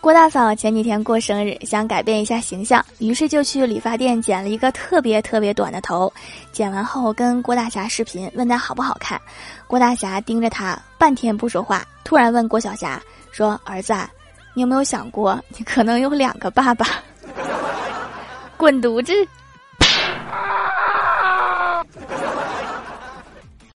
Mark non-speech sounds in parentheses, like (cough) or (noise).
郭大嫂前几天过生日，想改变一下形象，于是就去理发店剪了一个特别特别短的头。剪完后跟郭大侠视频，问他好不好看。郭大侠盯着他半天不说话，突然问郭小霞说：“儿子，你有没有想过，你可能有两个爸爸？” (laughs) 滚犊子！